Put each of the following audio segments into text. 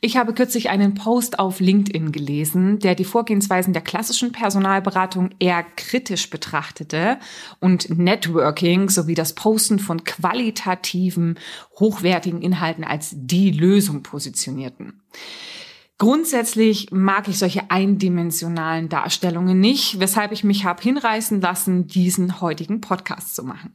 Ich habe kürzlich einen Post auf LinkedIn gelesen, der die Vorgehensweisen der klassischen Personalberatung eher kritisch betrachtete und Networking sowie das Posten von qualitativen, hochwertigen Inhalten als die Lösung positionierten. Grundsätzlich mag ich solche eindimensionalen Darstellungen nicht, weshalb ich mich habe hinreißen lassen, diesen heutigen Podcast zu machen.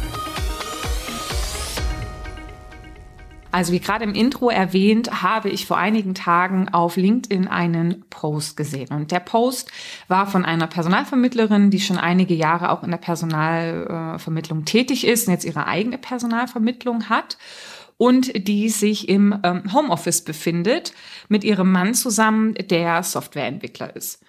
Also wie gerade im Intro erwähnt, habe ich vor einigen Tagen auf LinkedIn einen Post gesehen. Und der Post war von einer Personalvermittlerin, die schon einige Jahre auch in der Personalvermittlung tätig ist und jetzt ihre eigene Personalvermittlung hat und die sich im ähm, Homeoffice befindet mit ihrem Mann zusammen, der Softwareentwickler ist.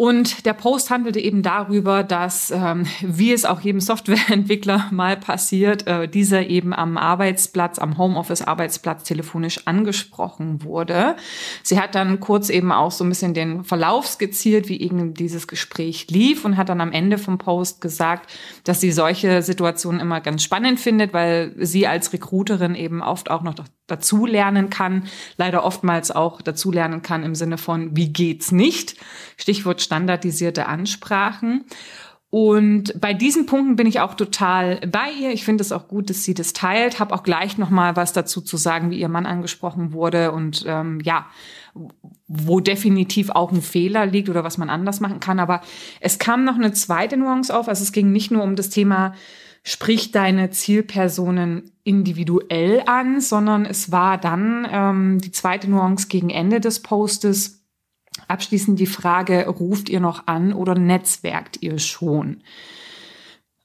Und der Post handelte eben darüber, dass, ähm, wie es auch jedem Softwareentwickler mal passiert, äh, dieser eben am Arbeitsplatz, am Homeoffice-Arbeitsplatz telefonisch angesprochen wurde. Sie hat dann kurz eben auch so ein bisschen den Verlauf skizziert, wie eben dieses Gespräch lief und hat dann am Ende vom Post gesagt, dass sie solche Situationen immer ganz spannend findet, weil sie als Recruiterin eben oft auch noch dazulernen kann, leider oftmals auch dazulernen kann im Sinne von, wie geht's nicht? Stichwort standardisierte Ansprachen. Und bei diesen Punkten bin ich auch total bei ihr. Ich finde es auch gut, dass sie das teilt. Habe auch gleich noch mal was dazu zu sagen, wie ihr Mann angesprochen wurde und ähm, ja, wo definitiv auch ein Fehler liegt oder was man anders machen kann. Aber es kam noch eine zweite Nuance auf. Also es ging nicht nur um das Thema sprich deine Zielpersonen individuell an, sondern es war dann ähm, die zweite Nuance gegen Ende des Postes Abschließend die Frage, ruft ihr noch an oder netzwerkt ihr schon?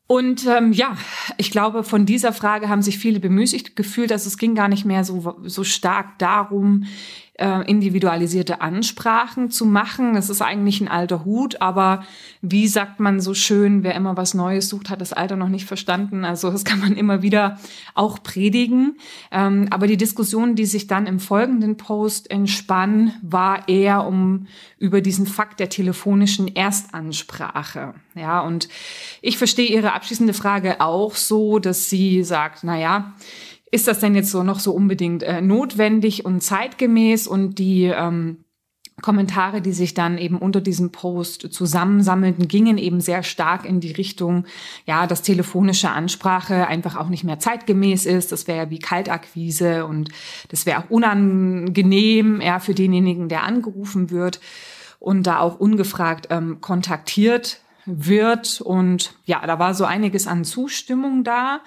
Und ähm, ja, ich glaube, von dieser Frage haben sich viele bemüßigt gefühlt, dass es ging gar nicht mehr so, so stark darum, äh, individualisierte Ansprachen zu machen. Das ist eigentlich ein alter Hut, aber wie sagt man so schön, wer immer was Neues sucht, hat das Alter noch nicht verstanden. Also das kann man immer wieder auch predigen. Ähm, aber die Diskussion, die sich dann im folgenden Post entspann, war eher um über diesen Fakt der telefonischen Erstansprache. Ja, und ich verstehe Ihre abschließende Frage auch so, dass sie sagt, na ja, ist das denn jetzt so noch so unbedingt äh, notwendig und zeitgemäß und die ähm, Kommentare, die sich dann eben unter diesem Post zusammensammelten, gingen eben sehr stark in die Richtung, ja, dass telefonische Ansprache einfach auch nicht mehr zeitgemäß ist. Das wäre ja wie Kaltakquise und das wäre auch unangenehm, ja, für denjenigen, der angerufen wird und da auch ungefragt ähm, kontaktiert wird. Und ja, da war so einiges an Zustimmung da.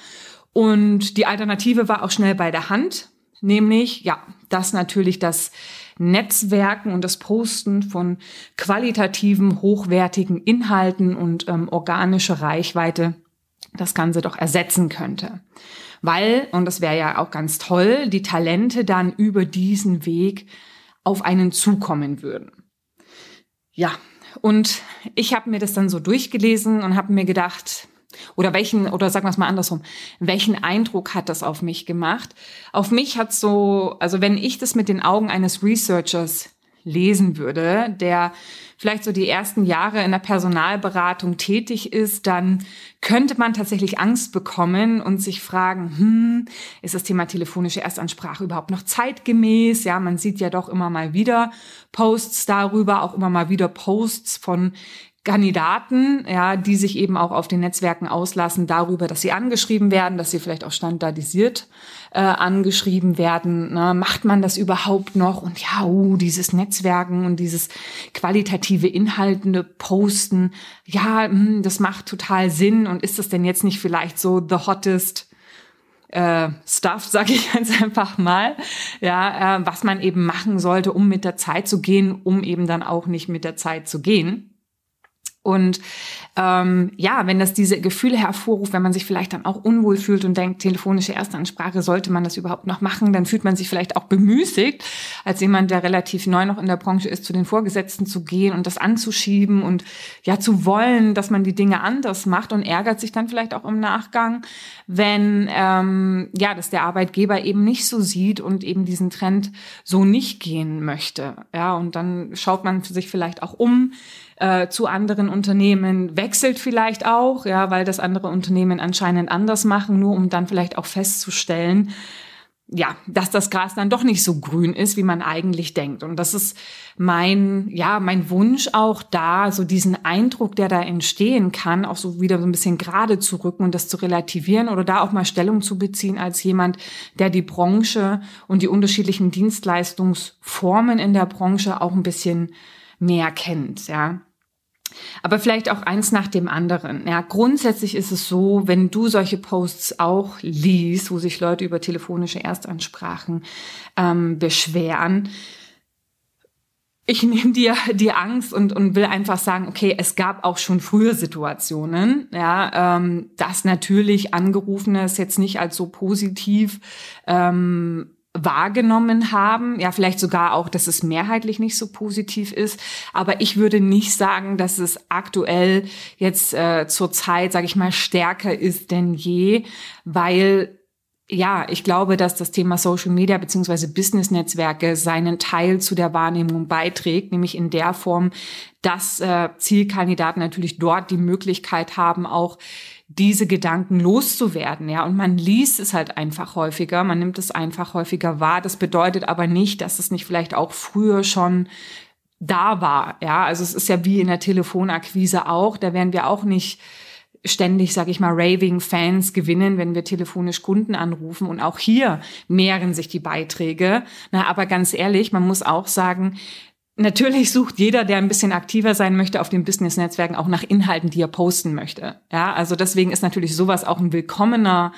Und die Alternative war auch schnell bei der Hand, nämlich, ja, dass natürlich das Netzwerken und das Posten von qualitativen, hochwertigen Inhalten und ähm, organische Reichweite das Ganze doch ersetzen könnte. Weil, und das wäre ja auch ganz toll, die Talente dann über diesen Weg auf einen zukommen würden. Ja, und ich habe mir das dann so durchgelesen und habe mir gedacht, oder welchen, oder sagen wir es mal andersrum, welchen Eindruck hat das auf mich gemacht? Auf mich hat so, also wenn ich das mit den Augen eines Researchers lesen würde, der vielleicht so die ersten Jahre in der Personalberatung tätig ist, dann könnte man tatsächlich Angst bekommen und sich fragen, hm, ist das Thema telefonische Erstansprache überhaupt noch zeitgemäß? Ja, man sieht ja doch immer mal wieder Posts darüber, auch immer mal wieder Posts von Kandidaten, ja, die sich eben auch auf den Netzwerken auslassen darüber, dass sie angeschrieben werden, dass sie vielleicht auch standardisiert äh, angeschrieben werden. Ne? Macht man das überhaupt noch? Und ja, uh, dieses Netzwerken und dieses qualitative Inhaltende Posten, ja, mh, hm, das macht total Sinn. Und ist das denn jetzt nicht vielleicht so the hottest äh, Stuff, sage ich jetzt einfach mal, ja, äh, was man eben machen sollte, um mit der Zeit zu gehen, um eben dann auch nicht mit der Zeit zu gehen. Und ähm, ja, wenn das diese Gefühle hervorruft, wenn man sich vielleicht dann auch unwohl fühlt und denkt, telefonische Erstansprache, sollte man das überhaupt noch machen, dann fühlt man sich vielleicht auch bemüßigt, als jemand, der relativ neu noch in der Branche ist, zu den Vorgesetzten zu gehen und das anzuschieben und ja zu wollen, dass man die Dinge anders macht und ärgert sich dann vielleicht auch im Nachgang, wenn ähm, ja, dass der Arbeitgeber eben nicht so sieht und eben diesen Trend so nicht gehen möchte. Ja, und dann schaut man sich vielleicht auch um äh, zu anderen Unternehmen, wechselt vielleicht auch, ja, weil das andere Unternehmen anscheinend anders machen, nur um dann vielleicht auch festzustellen, ja, dass das Gras dann doch nicht so grün ist, wie man eigentlich denkt. Und das ist mein, ja, mein Wunsch auch da, so diesen Eindruck, der da entstehen kann, auch so wieder so ein bisschen gerade zu rücken und das zu relativieren oder da auch mal Stellung zu beziehen als jemand, der die Branche und die unterschiedlichen Dienstleistungsformen in der Branche auch ein bisschen mehr kennt, ja. Aber vielleicht auch eins nach dem anderen. Ja, grundsätzlich ist es so, wenn du solche Posts auch liest, wo sich Leute über telefonische Erstansprachen ähm, beschweren, ich nehme dir die Angst und, und will einfach sagen, okay, es gab auch schon frühe Situationen, ja, ähm, dass natürlich Angerufenes jetzt nicht als so positiv ähm, wahrgenommen haben. Ja, vielleicht sogar auch, dass es mehrheitlich nicht so positiv ist. Aber ich würde nicht sagen, dass es aktuell jetzt äh, zur Zeit, sage ich mal, stärker ist denn je, weil ja, ich glaube, dass das Thema Social Media beziehungsweise Business-Netzwerke seinen Teil zu der Wahrnehmung beiträgt, nämlich in der Form, dass äh, Zielkandidaten natürlich dort die Möglichkeit haben, auch diese Gedanken loszuwerden, ja. Und man liest es halt einfach häufiger, man nimmt es einfach häufiger wahr. Das bedeutet aber nicht, dass es nicht vielleicht auch früher schon da war, ja. Also es ist ja wie in der Telefonakquise auch, da werden wir auch nicht ständig, sage ich mal, raving Fans gewinnen, wenn wir telefonisch Kunden anrufen. Und auch hier mehren sich die Beiträge. Na, aber ganz ehrlich, man muss auch sagen, Natürlich sucht jeder, der ein bisschen aktiver sein möchte auf den Business-Netzwerken, auch nach Inhalten, die er posten möchte. Ja, also deswegen ist natürlich sowas auch ein willkommener,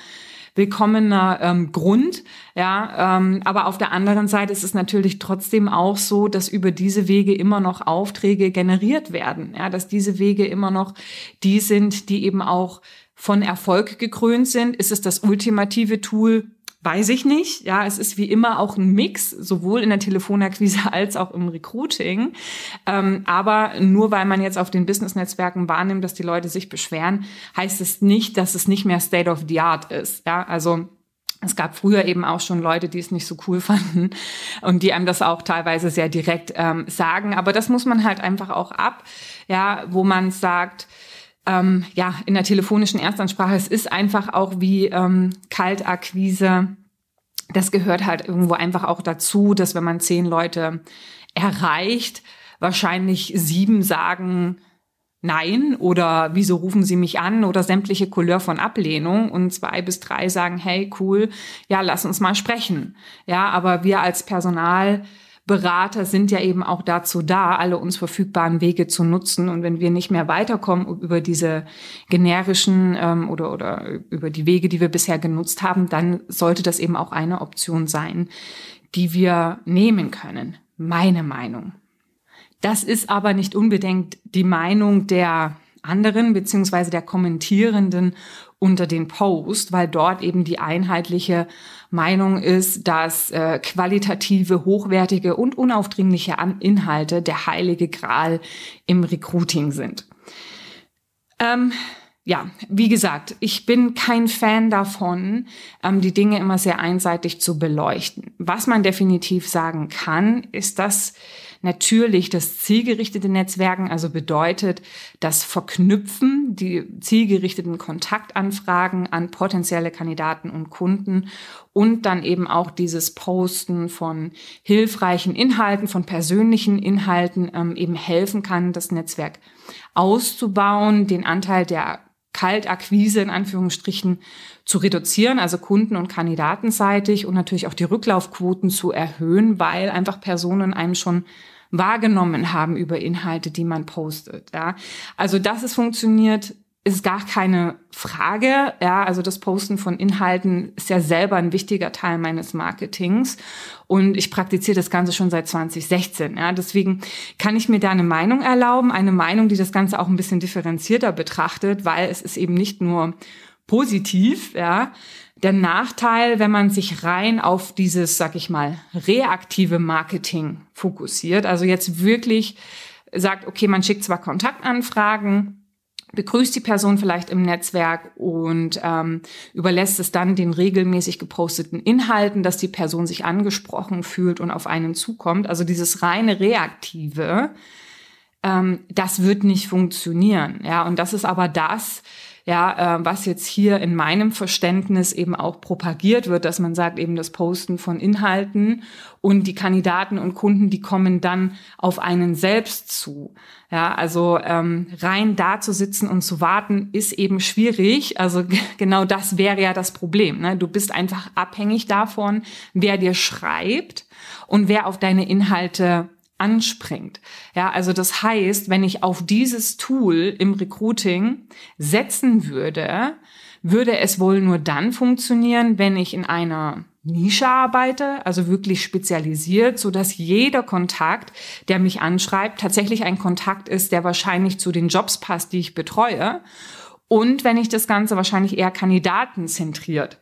willkommener ähm, Grund. Ja, ähm, aber auf der anderen Seite ist es natürlich trotzdem auch so, dass über diese Wege immer noch Aufträge generiert werden. Ja, dass diese Wege immer noch die sind, die eben auch von Erfolg gekrönt sind. Ist es das ultimative Tool? Weiß ich nicht. Ja, es ist wie immer auch ein Mix, sowohl in der Telefonakquise als auch im Recruiting. Ähm, aber nur weil man jetzt auf den Business-Netzwerken wahrnimmt, dass die Leute sich beschweren, heißt es nicht, dass es nicht mehr State of the Art ist. Ja, also es gab früher eben auch schon Leute, die es nicht so cool fanden und die einem das auch teilweise sehr direkt ähm, sagen. Aber das muss man halt einfach auch ab, ja, wo man sagt, ähm, ja, in der telefonischen Erstansprache, es ist einfach auch wie ähm, Kaltakquise. Das gehört halt irgendwo einfach auch dazu, dass wenn man zehn Leute erreicht, wahrscheinlich sieben sagen, Nein oder wieso rufen Sie mich an oder sämtliche Couleur von Ablehnung und zwei bis drei sagen, hey, cool, ja, lass uns mal sprechen. Ja, aber wir als Personal Berater sind ja eben auch dazu da, alle uns verfügbaren Wege zu nutzen. Und wenn wir nicht mehr weiterkommen über diese generischen ähm, oder, oder über die Wege, die wir bisher genutzt haben, dann sollte das eben auch eine Option sein, die wir nehmen können. Meine Meinung. Das ist aber nicht unbedingt die Meinung der anderen beziehungsweise der Kommentierenden unter den Post, weil dort eben die einheitliche Meinung ist, dass äh, qualitative, hochwertige und unaufdringliche Inhalte der heilige Gral im Recruiting sind. Ähm, ja, wie gesagt, ich bin kein Fan davon, ähm, die Dinge immer sehr einseitig zu beleuchten. Was man definitiv sagen kann, ist, dass natürlich das zielgerichtete Netzwerken, also bedeutet das Verknüpfen, die zielgerichteten Kontaktanfragen an potenzielle Kandidaten und Kunden und dann eben auch dieses Posten von hilfreichen Inhalten, von persönlichen Inhalten ähm, eben helfen kann, das Netzwerk auszubauen, den Anteil der Kaltakquise in Anführungsstrichen zu reduzieren, also Kunden- und Kandidatenseitig und natürlich auch die Rücklaufquoten zu erhöhen, weil einfach Personen einem schon wahrgenommen haben über Inhalte, die man postet. Ja. Also dass es funktioniert, ist gar keine Frage. Ja, also das Posten von Inhalten ist ja selber ein wichtiger Teil meines Marketings. Und ich praktiziere das Ganze schon seit 2016. Ja, deswegen kann ich mir da eine Meinung erlauben. Eine Meinung, die das Ganze auch ein bisschen differenzierter betrachtet, weil es ist eben nicht nur positiv, ja. Der Nachteil, wenn man sich rein auf dieses, sag ich mal, reaktive Marketing fokussiert, also jetzt wirklich sagt, okay, man schickt zwar Kontaktanfragen, begrüßt die Person vielleicht im Netzwerk und ähm, überlässt es dann den regelmäßig geposteten Inhalten, dass die Person sich angesprochen fühlt und auf einen zukommt. Also dieses reine Reaktive, ähm, das wird nicht funktionieren. Ja, und das ist aber das, ja, äh, was jetzt hier in meinem Verständnis eben auch propagiert wird, dass man sagt, eben das Posten von Inhalten und die Kandidaten und Kunden, die kommen dann auf einen selbst zu. Ja, also ähm, rein da zu sitzen und zu warten, ist eben schwierig. Also genau das wäre ja das Problem. Ne? Du bist einfach abhängig davon, wer dir schreibt und wer auf deine Inhalte anspringt. Ja, also das heißt, wenn ich auf dieses Tool im Recruiting setzen würde, würde es wohl nur dann funktionieren, wenn ich in einer Nische arbeite, also wirklich spezialisiert, so dass jeder Kontakt, der mich anschreibt, tatsächlich ein Kontakt ist, der wahrscheinlich zu den Jobs passt, die ich betreue. Und wenn ich das Ganze wahrscheinlich eher kandidatenzentriert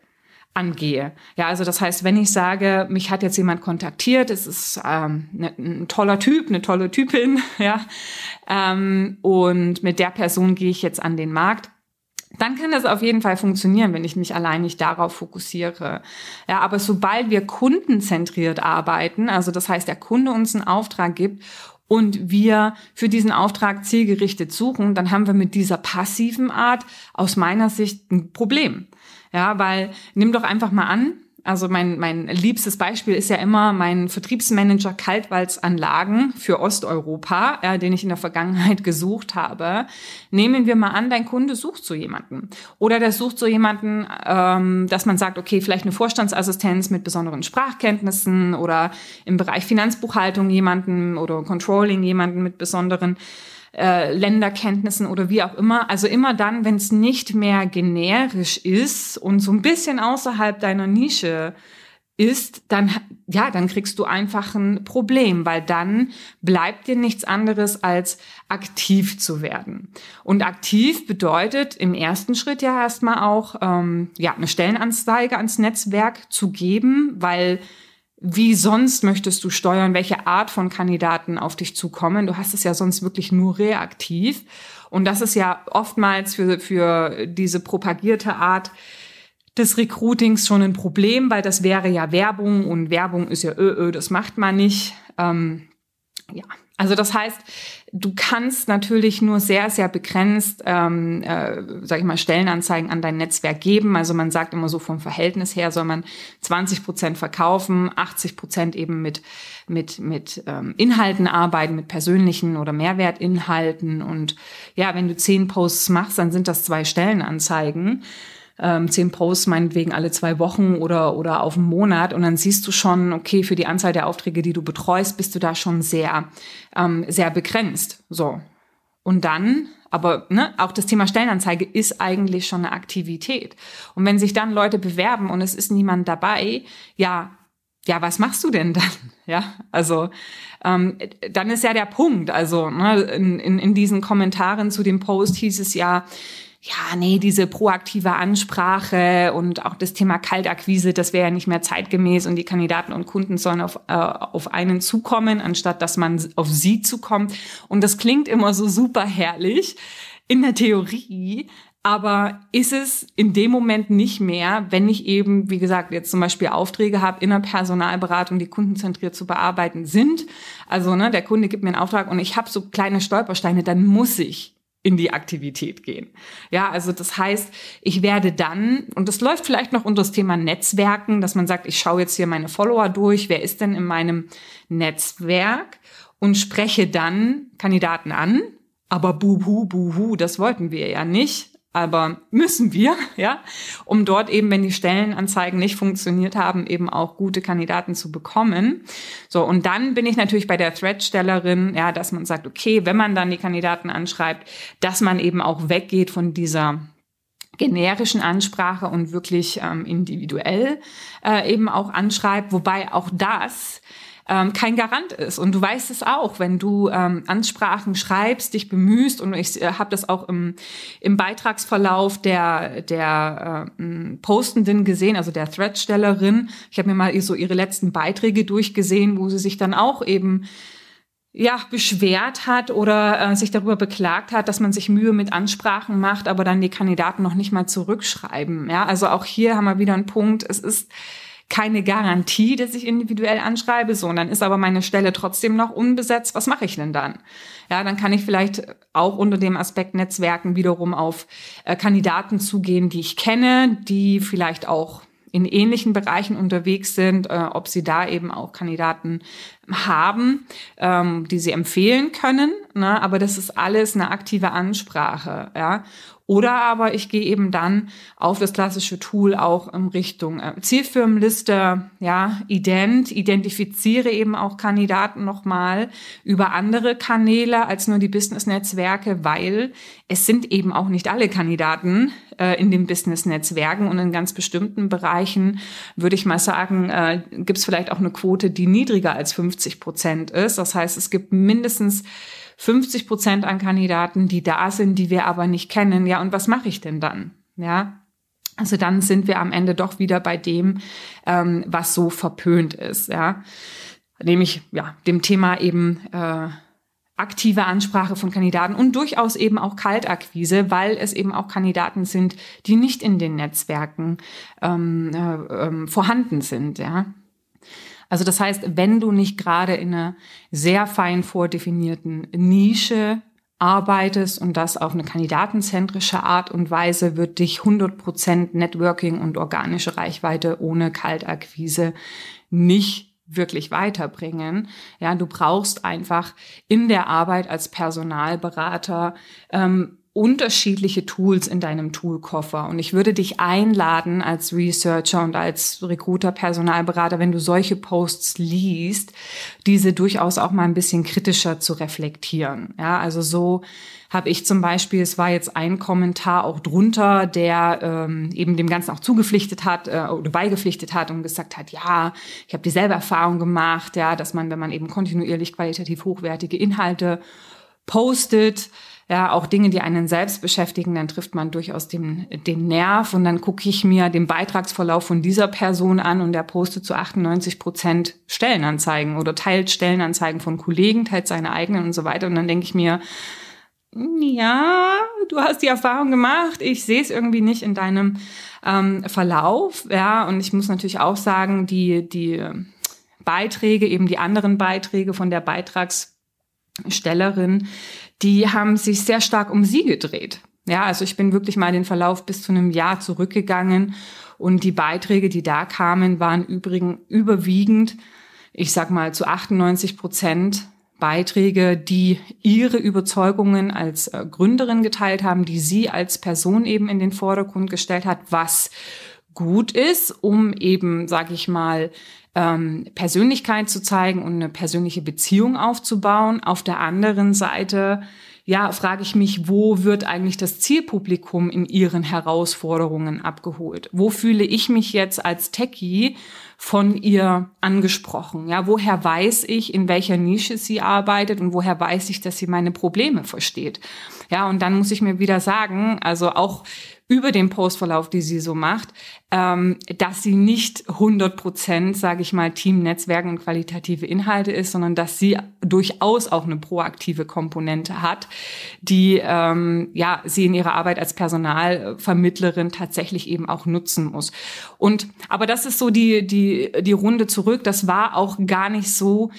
angehe. Ja, also das heißt, wenn ich sage, mich hat jetzt jemand kontaktiert, es ist ähm, ne, ein toller Typ, eine tolle Typin, ja, ähm, und mit der Person gehe ich jetzt an den Markt, dann kann das auf jeden Fall funktionieren, wenn ich mich allein nicht darauf fokussiere. Ja, aber sobald wir kundenzentriert arbeiten, also das heißt, der Kunde uns einen Auftrag gibt und wir für diesen Auftrag zielgerichtet suchen, dann haben wir mit dieser passiven Art aus meiner Sicht ein Problem. Ja, weil nimm doch einfach mal an, also mein, mein liebstes Beispiel ist ja immer mein Vertriebsmanager Kaltwalzanlagen für Osteuropa, ja, den ich in der Vergangenheit gesucht habe. Nehmen wir mal an, dein Kunde sucht so jemanden. Oder der sucht so jemanden, ähm, dass man sagt, okay, vielleicht eine Vorstandsassistenz mit besonderen Sprachkenntnissen oder im Bereich Finanzbuchhaltung jemanden oder Controlling jemanden mit besonderen äh, Länderkenntnissen oder wie auch immer. Also immer dann, wenn es nicht mehr generisch ist und so ein bisschen außerhalb deiner Nische ist, dann, ja, dann kriegst du einfach ein Problem, weil dann bleibt dir nichts anderes als aktiv zu werden. Und aktiv bedeutet im ersten Schritt ja erstmal auch, ähm, ja, eine Stellenanzeige ans Netzwerk zu geben, weil wie sonst möchtest du steuern, welche Art von Kandidaten auf dich zukommen. Du hast es ja sonst wirklich nur reaktiv. Und das ist ja oftmals für, für diese propagierte Art des Recruitings schon ein Problem, weil das wäre ja Werbung und Werbung ist ja, ö, ö, das macht man nicht. Ähm, ja, also das heißt, du kannst natürlich nur sehr, sehr begrenzt, ähm, äh, sag ich mal, Stellenanzeigen an dein Netzwerk geben. Also man sagt immer so vom Verhältnis her soll man 20 Prozent verkaufen, 80 Prozent eben mit mit mit ähm, Inhalten arbeiten, mit persönlichen oder Mehrwertinhalten. Und ja, wenn du zehn Posts machst, dann sind das zwei Stellenanzeigen ähm, zehn Posts meinetwegen alle zwei Wochen oder, oder auf einen Monat und dann siehst du schon, okay, für die Anzahl der Aufträge, die du betreust, bist du da schon sehr, ähm, sehr begrenzt. So. Und dann, aber ne, auch das Thema Stellenanzeige ist eigentlich schon eine Aktivität. Und wenn sich dann Leute bewerben und es ist niemand dabei, ja, ja, was machst du denn dann? Ja, also ähm, dann ist ja der Punkt. Also ne, in, in, in diesen Kommentaren zu dem Post hieß es ja, ja, nee, diese proaktive Ansprache und auch das Thema Kaltakquise, das wäre ja nicht mehr zeitgemäß und die Kandidaten und Kunden sollen auf, äh, auf einen zukommen, anstatt dass man auf sie zukommt. Und das klingt immer so super herrlich in der Theorie, aber ist es in dem Moment nicht mehr, wenn ich eben, wie gesagt, jetzt zum Beispiel Aufträge habe in der Personalberatung, die kundenzentriert zu bearbeiten sind. Also ne, der Kunde gibt mir einen Auftrag und ich habe so kleine Stolpersteine, dann muss ich in die Aktivität gehen. Ja, also das heißt, ich werde dann, und das läuft vielleicht noch unter das Thema Netzwerken, dass man sagt, ich schaue jetzt hier meine Follower durch, wer ist denn in meinem Netzwerk und spreche dann Kandidaten an, aber buhu, buhu, das wollten wir ja nicht. Aber müssen wir, ja, um dort eben, wenn die Stellenanzeigen nicht funktioniert haben, eben auch gute Kandidaten zu bekommen. So, und dann bin ich natürlich bei der Threadstellerin, ja, dass man sagt, okay, wenn man dann die Kandidaten anschreibt, dass man eben auch weggeht von dieser generischen Ansprache und wirklich ähm, individuell äh, eben auch anschreibt, wobei auch das ähm, kein Garant ist. Und du weißt es auch, wenn du ähm, Ansprachen schreibst, dich bemühst, und ich äh, habe das auch im, im Beitragsverlauf der, der äh, Postenden gesehen, also der Threadstellerin. Ich habe mir mal so ihre letzten Beiträge durchgesehen, wo sie sich dann auch eben ja, beschwert hat oder äh, sich darüber beklagt hat, dass man sich Mühe mit Ansprachen macht, aber dann die Kandidaten noch nicht mal zurückschreiben. Ja, also auch hier haben wir wieder einen Punkt. Es ist keine Garantie, dass ich individuell anschreibe, so, und dann ist aber meine Stelle trotzdem noch unbesetzt. Was mache ich denn dann? Ja, dann kann ich vielleicht auch unter dem Aspekt Netzwerken wiederum auf äh, Kandidaten zugehen, die ich kenne, die vielleicht auch in ähnlichen Bereichen unterwegs sind, äh, ob sie da eben auch Kandidaten haben, ähm, die sie empfehlen können. Ne? Aber das ist alles eine aktive Ansprache. Ja? Oder aber ich gehe eben dann auf das klassische Tool auch in Richtung äh, Zielfirmenliste, ja, ident, identifiziere eben auch Kandidaten nochmal über andere Kanäle als nur die Business-Netzwerke, weil es sind eben auch nicht alle Kandidaten äh, in den Business-Netzwerken und in ganz bestimmten Bereichen würde ich mal sagen, äh, gibt es vielleicht auch eine Quote, die niedriger als 50 Prozent ist. Das heißt, es gibt mindestens 50 Prozent an Kandidaten, die da sind, die wir aber nicht kennen. Ja, und was mache ich denn dann? Ja, also dann sind wir am Ende doch wieder bei dem, ähm, was so verpönt ist. Ja, nämlich ja dem Thema eben äh, aktive Ansprache von Kandidaten und durchaus eben auch Kaltakquise, weil es eben auch Kandidaten sind, die nicht in den Netzwerken ähm, äh, ähm, vorhanden sind. Ja. Also das heißt, wenn du nicht gerade in einer sehr fein vordefinierten Nische arbeitest und das auf eine kandidatenzentrische Art und Weise, wird dich 100% Networking und organische Reichweite ohne Kaltakquise nicht wirklich weiterbringen. Ja, du brauchst einfach in der Arbeit als Personalberater ähm, unterschiedliche Tools in deinem Toolkoffer. Und ich würde dich einladen als Researcher und als Recruiter, Personalberater, wenn du solche Posts liest, diese durchaus auch mal ein bisschen kritischer zu reflektieren. Ja, also so habe ich zum Beispiel, es war jetzt ein Kommentar auch drunter, der ähm, eben dem Ganzen auch zugepflichtet hat äh, oder beigepflichtet hat und gesagt hat, ja, ich habe dieselbe Erfahrung gemacht, ja, dass man, wenn man eben kontinuierlich qualitativ hochwertige Inhalte postet, ja, auch Dinge, die einen selbst beschäftigen, dann trifft man durchaus den, den Nerv und dann gucke ich mir den Beitragsverlauf von dieser Person an und der postet zu 98 Prozent Stellenanzeigen oder teilt Stellenanzeigen von Kollegen, teilt seine eigenen und so weiter. Und dann denke ich mir, ja, du hast die Erfahrung gemacht, ich sehe es irgendwie nicht in deinem ähm, Verlauf, ja, und ich muss natürlich auch sagen, die, die Beiträge, eben die anderen Beiträge von der Beitragsstellerin, die haben sich sehr stark um sie gedreht. Ja, also ich bin wirklich mal den Verlauf bis zu einem Jahr zurückgegangen und die Beiträge, die da kamen, waren übrigens überwiegend, ich sag mal zu 98 Prozent Beiträge, die ihre Überzeugungen als äh, Gründerin geteilt haben, die sie als Person eben in den Vordergrund gestellt hat, was gut ist, um eben, sag ich mal, ähm, Persönlichkeit zu zeigen und eine persönliche Beziehung aufzubauen. Auf der anderen Seite ja, frage ich mich, wo wird eigentlich das Zielpublikum in ihren Herausforderungen abgeholt? Wo fühle ich mich jetzt als Techie von ihr angesprochen? Ja, woher weiß ich, in welcher Nische sie arbeitet und woher weiß ich, dass sie meine Probleme versteht? Ja, und dann muss ich mir wieder sagen, also auch über den Postverlauf, die sie so macht, ähm, dass sie nicht 100 Prozent, sage ich mal, Teamnetzwerken und qualitative Inhalte ist, sondern dass sie durchaus auch eine proaktive Komponente hat, die ähm, ja sie in ihrer Arbeit als Personalvermittlerin tatsächlich eben auch nutzen muss. Und aber das ist so die die die Runde zurück. Das war auch gar nicht so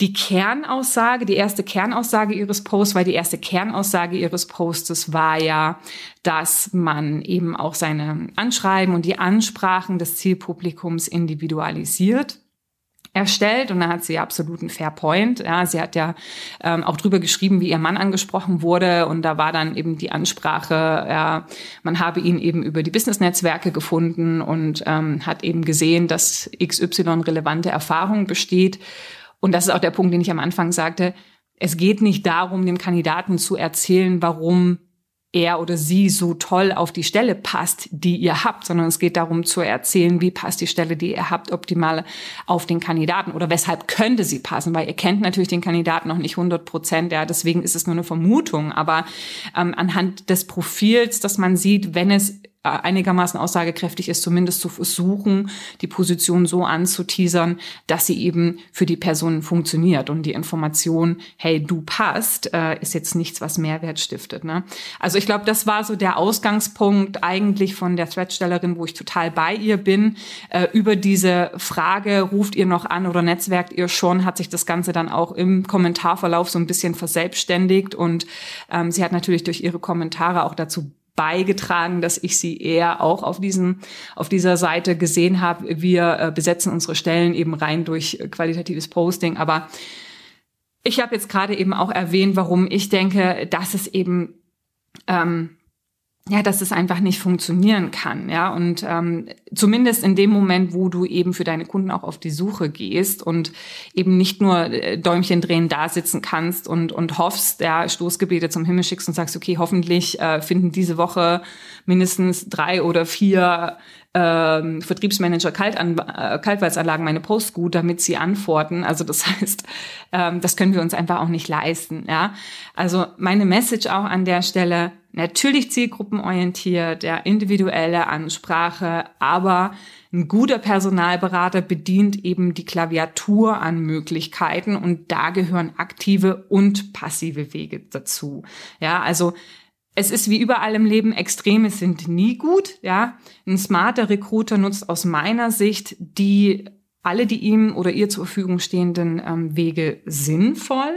die Kernaussage, die erste Kernaussage ihres Posts, weil die erste Kernaussage ihres Postes war ja, dass man eben auch seine Anschreiben und die Ansprachen des Zielpublikums individualisiert. erstellt und da hat sie absoluten Fair Point. Ja, sie hat ja ähm, auch drüber geschrieben, wie ihr Mann angesprochen wurde und da war dann eben die Ansprache, ja, man habe ihn eben über die Business-Netzwerke gefunden und ähm, hat eben gesehen, dass XY relevante Erfahrung besteht. Und das ist auch der Punkt, den ich am Anfang sagte. Es geht nicht darum, dem Kandidaten zu erzählen, warum er oder sie so toll auf die Stelle passt, die ihr habt, sondern es geht darum zu erzählen, wie passt die Stelle, die ihr habt, optimal auf den Kandidaten oder weshalb könnte sie passen, weil ihr kennt natürlich den Kandidaten noch nicht 100 Prozent, ja, deswegen ist es nur eine Vermutung, aber ähm, anhand des Profils, dass man sieht, wenn es einigermaßen aussagekräftig ist, zumindest zu versuchen, die Position so anzuteasern, dass sie eben für die Person funktioniert. Und die Information, hey, du passt, äh, ist jetzt nichts, was Mehrwert stiftet. Ne? Also ich glaube, das war so der Ausgangspunkt eigentlich von der Threadstellerin, wo ich total bei ihr bin. Äh, über diese Frage, ruft ihr noch an oder netzwerkt ihr schon, hat sich das Ganze dann auch im Kommentarverlauf so ein bisschen verselbstständigt. Und ähm, sie hat natürlich durch ihre Kommentare auch dazu beigetragen, dass ich sie eher auch auf diesen auf dieser Seite gesehen habe. Wir äh, besetzen unsere Stellen eben rein durch qualitatives Posting, aber ich habe jetzt gerade eben auch erwähnt, warum ich denke, dass es eben ähm, ja, dass es einfach nicht funktionieren kann, ja. Und ähm, zumindest in dem Moment, wo du eben für deine Kunden auch auf die Suche gehst und eben nicht nur äh, Däumchen drehen da sitzen kannst und und hoffst, ja, Stoßgebete zum Himmel schickst und sagst, okay, hoffentlich äh, finden diese Woche mindestens drei oder vier ähm, Vertriebsmanager Kaltan äh, Kaltwalzanlagen meine Post gut, damit sie antworten. Also das heißt, ähm, das können wir uns einfach auch nicht leisten. Ja, also meine Message auch an der Stelle: natürlich zielgruppenorientiert, der individuelle Ansprache, aber ein guter Personalberater bedient eben die Klaviatur an Möglichkeiten und da gehören aktive und passive Wege dazu. Ja, also es ist wie überall im Leben, Extreme sind nie gut, ja. Ein smarter Recruiter nutzt aus meiner Sicht die, alle die ihm oder ihr zur Verfügung stehenden ähm, Wege sinnvoll.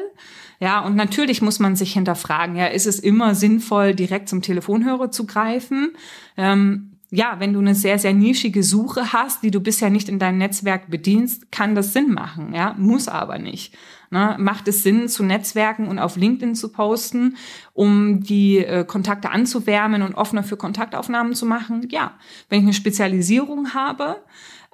Ja, und natürlich muss man sich hinterfragen, ja, ist es immer sinnvoll, direkt zum Telefonhörer zu greifen? Ähm, ja, wenn du eine sehr, sehr nischige Suche hast, die du bisher nicht in deinem Netzwerk bedienst, kann das Sinn machen, ja, muss aber nicht. Ne? Macht es Sinn, zu Netzwerken und auf LinkedIn zu posten, um die äh, Kontakte anzuwärmen und offener für Kontaktaufnahmen zu machen? Ja. Wenn ich eine Spezialisierung habe,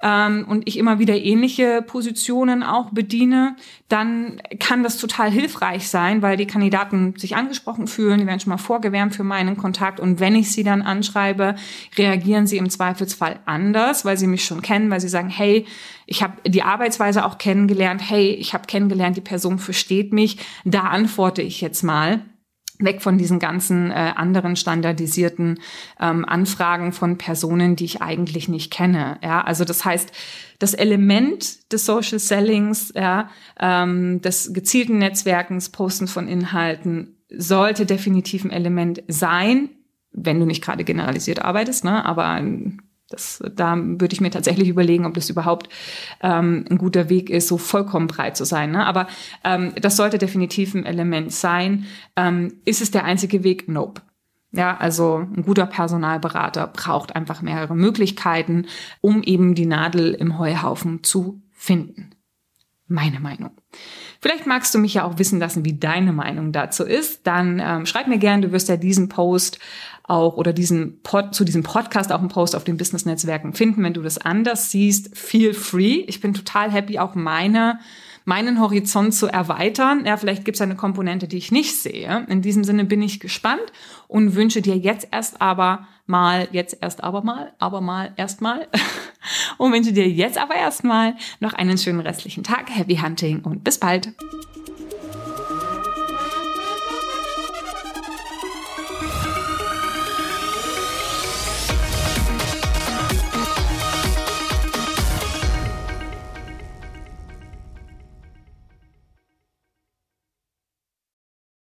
ähm, und ich immer wieder ähnliche Positionen auch bediene, dann kann das total hilfreich sein, weil die Kandidaten sich angesprochen fühlen, die werden schon mal vorgewärmt für meinen Kontakt. Und wenn ich sie dann anschreibe, reagieren sie im Zweifelsfall anders, weil sie mich schon kennen, weil sie sagen, hey, ich habe die Arbeitsweise auch kennengelernt, hey, ich habe kennengelernt, die Person versteht mich, da antworte ich jetzt mal weg von diesen ganzen äh, anderen standardisierten ähm, Anfragen von Personen, die ich eigentlich nicht kenne. Ja, also das heißt, das Element des Social Sellings, ja, ähm, des gezielten Netzwerkens, Posten von Inhalten sollte definitiv ein Element sein, wenn du nicht gerade generalisiert arbeitest, ne? Aber das, da würde ich mir tatsächlich überlegen, ob das überhaupt ähm, ein guter Weg ist, so vollkommen breit zu sein. Ne? Aber ähm, das sollte definitiv ein Element sein. Ähm, ist es der einzige Weg? Nope. Ja, also ein guter Personalberater braucht einfach mehrere Möglichkeiten, um eben die Nadel im Heuhaufen zu finden. Meine Meinung. Vielleicht magst du mich ja auch wissen lassen, wie deine Meinung dazu ist. Dann ähm, schreib mir gerne, du wirst ja diesen Post auch oder diesen Pod, zu diesem Podcast auch einen Post auf den Business-Netzwerken finden. Wenn du das anders siehst, feel free. Ich bin total happy, auch meine meinen Horizont zu erweitern. Ja, vielleicht gibt es eine Komponente, die ich nicht sehe. In diesem Sinne bin ich gespannt und wünsche dir jetzt erst aber mal, jetzt erst aber mal, aber mal erstmal und wünsche dir jetzt aber erstmal noch einen schönen restlichen Tag. Happy Hunting und bis bald.